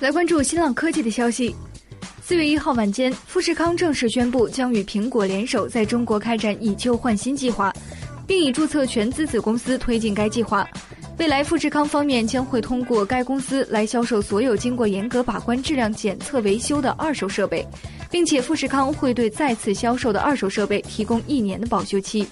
来关注新浪科技的消息。四月一号晚间，富士康正式宣布将与苹果联手在中国开展以旧换新计划，并已注册全资子公司。推进该计划，未来富士康方面将会通过该公司来销售所有经过严格把关、质量检测、维修的二手设备，并且富士康会对再次销售的二手设备提供一年的保修期。